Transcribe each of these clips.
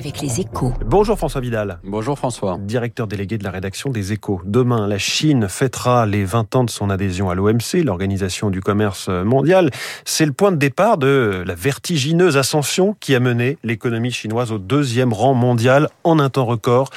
avec les échos. Bonjour François Vidal. Bonjour François. Directeur délégué de la rédaction des échos. Demain, la Chine fêtera les 20 ans de son adhésion à l'OMC, l'Organisation du commerce mondial. C'est le point de départ de la vertigineuse ascension qui a mené l'économie chinoise au deuxième rang mondial en un temps record.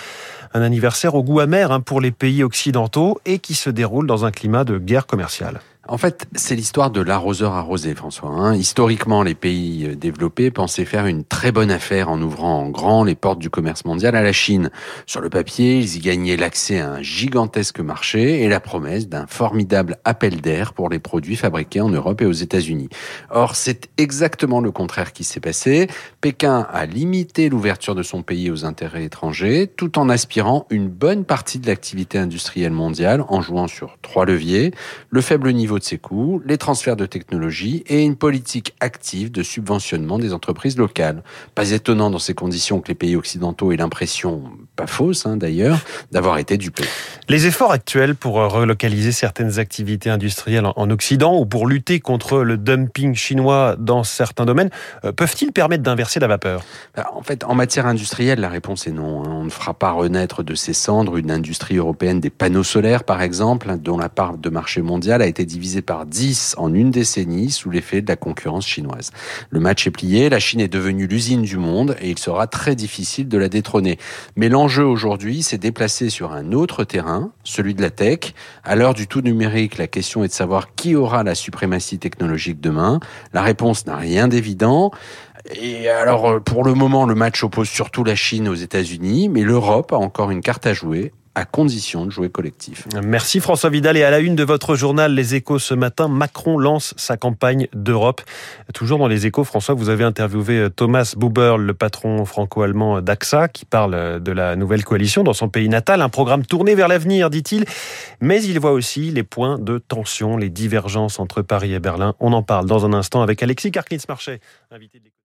Un anniversaire au goût amer hein, pour les pays occidentaux et qui se déroule dans un climat de guerre commerciale. En fait, c'est l'histoire de l'arroseur arrosé, François. Hein. Historiquement, les pays euh, développés pensaient faire une très bonne affaire en ouvrant en grand les portes du commerce mondial à la Chine. Sur le papier, ils y gagnaient l'accès à un gigantesque marché et la promesse d'un formidable appel d'air pour les produits fabriqués en Europe et aux États-Unis. Or, c'est exactement le contraire qui s'est passé. Pékin a limité l'ouverture de son pays aux intérêts étrangers, tout en aspirant une bonne partie de l'activité industrielle mondiale en jouant sur trois leviers. Le faible niveau de ses coûts, les transferts de technologie et une politique active de subventionnement des entreprises locales. Pas étonnant dans ces conditions que les pays occidentaux aient l'impression, pas fausse hein, d'ailleurs, d'avoir été dupés. Les efforts actuels pour relocaliser certaines activités industrielles en Occident ou pour lutter contre le dumping chinois dans certains domaines euh, peuvent-ils permettre d'inverser la vapeur? Bah, En fait, en matière industrielle, la réponse est non. Hein. On ne fera pas renaître de ses cendres une industrie européenne des panneaux solaires, par exemple, dont la part de marché mondial a été divisée divisé par 10 en une décennie sous l'effet de la concurrence chinoise. Le match est plié, la Chine est devenue l'usine du monde et il sera très difficile de la détrôner. Mais l'enjeu aujourd'hui, c'est déplacer sur un autre terrain, celui de la tech. À l'heure du tout numérique, la question est de savoir qui aura la suprématie technologique demain. La réponse n'a rien d'évident. Et alors, pour le moment, le match oppose surtout la Chine aux États-Unis, mais l'Europe a encore une carte à jouer à condition de jouer collectif. Merci François Vidal. Et à la une de votre journal Les Échos ce matin, Macron lance sa campagne d'Europe. Toujours dans Les Échos, François, vous avez interviewé euh, Thomas Buber, le patron franco-allemand d'AXA, qui parle euh, de la nouvelle coalition dans son pays natal. Un programme tourné vers l'avenir, dit-il. Mais il voit aussi les points de tension, les divergences entre Paris et Berlin. On en parle dans un instant avec Alexis de